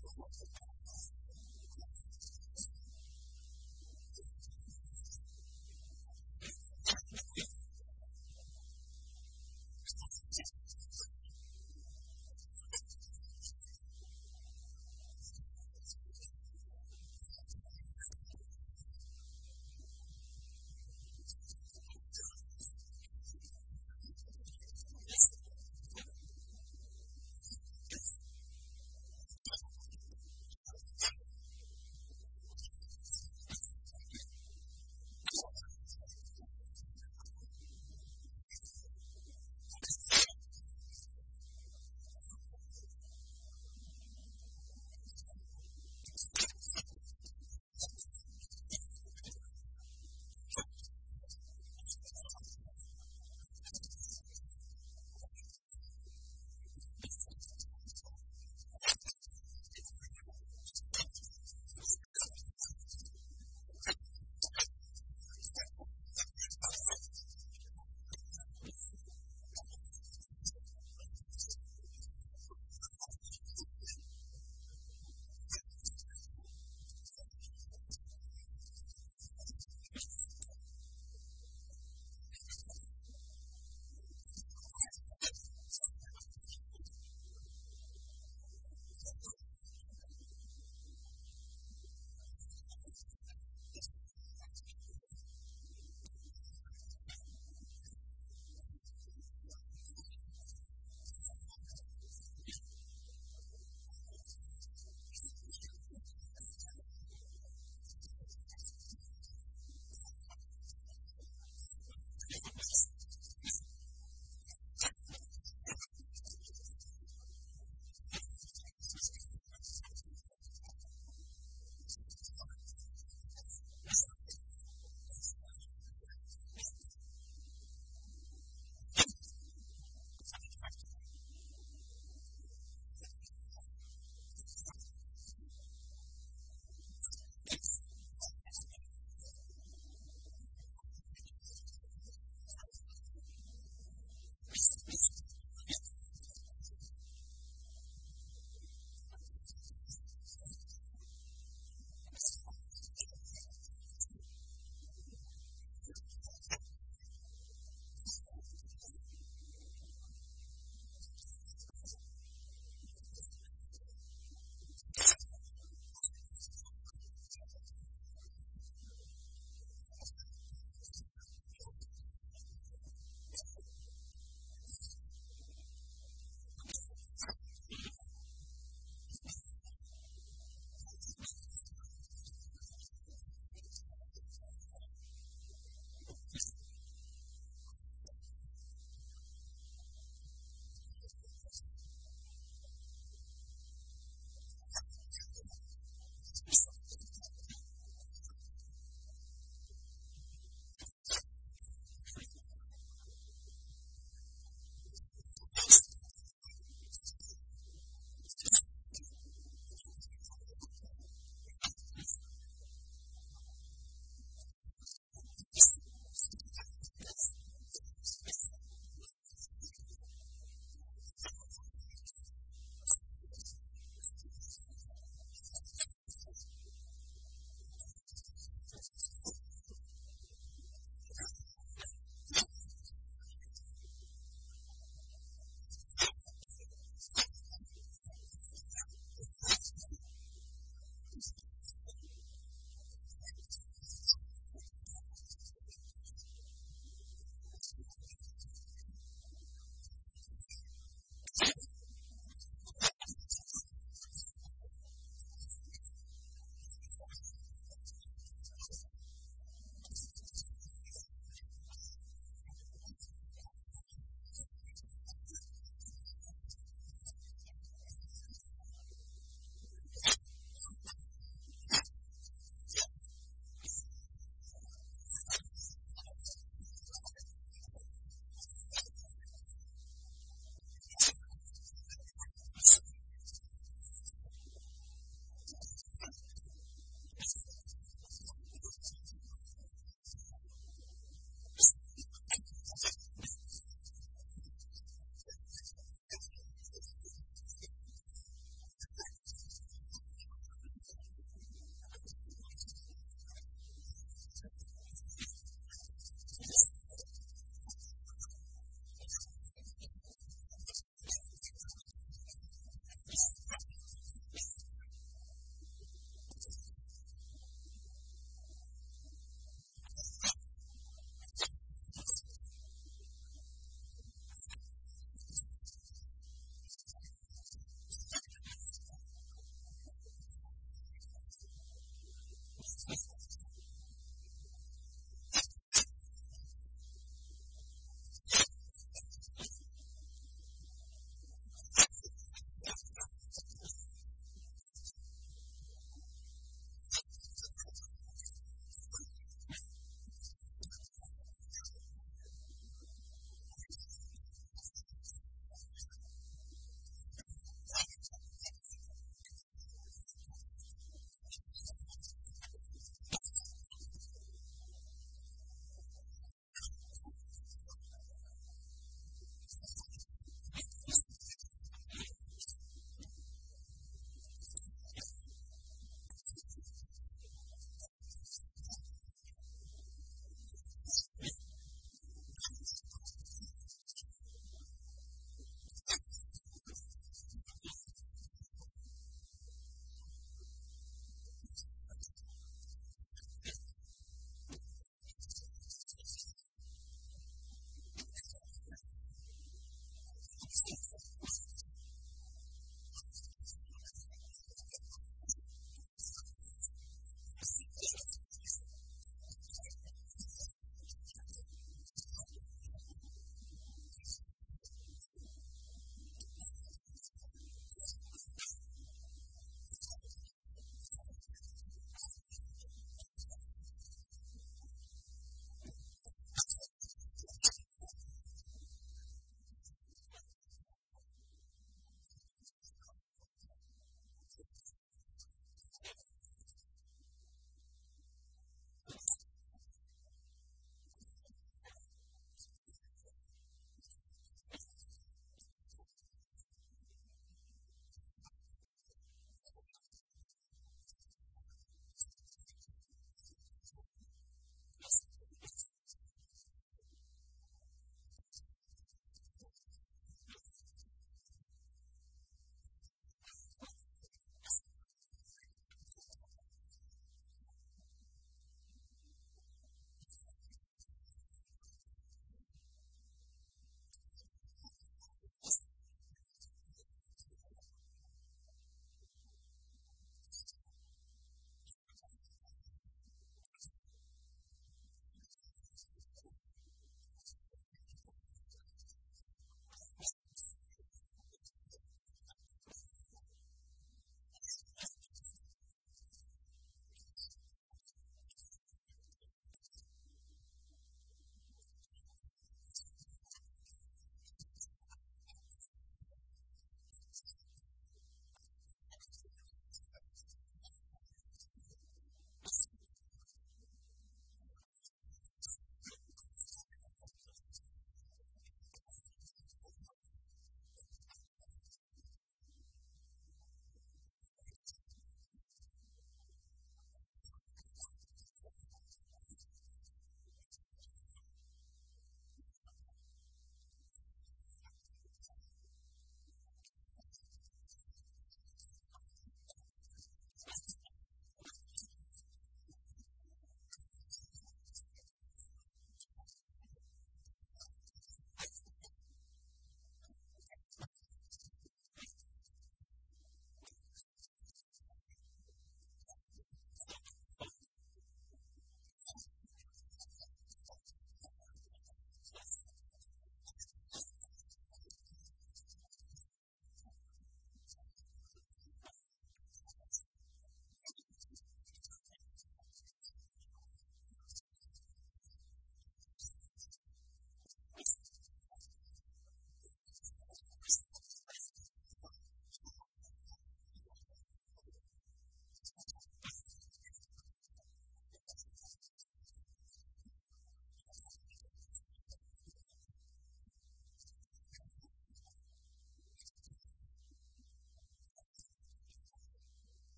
what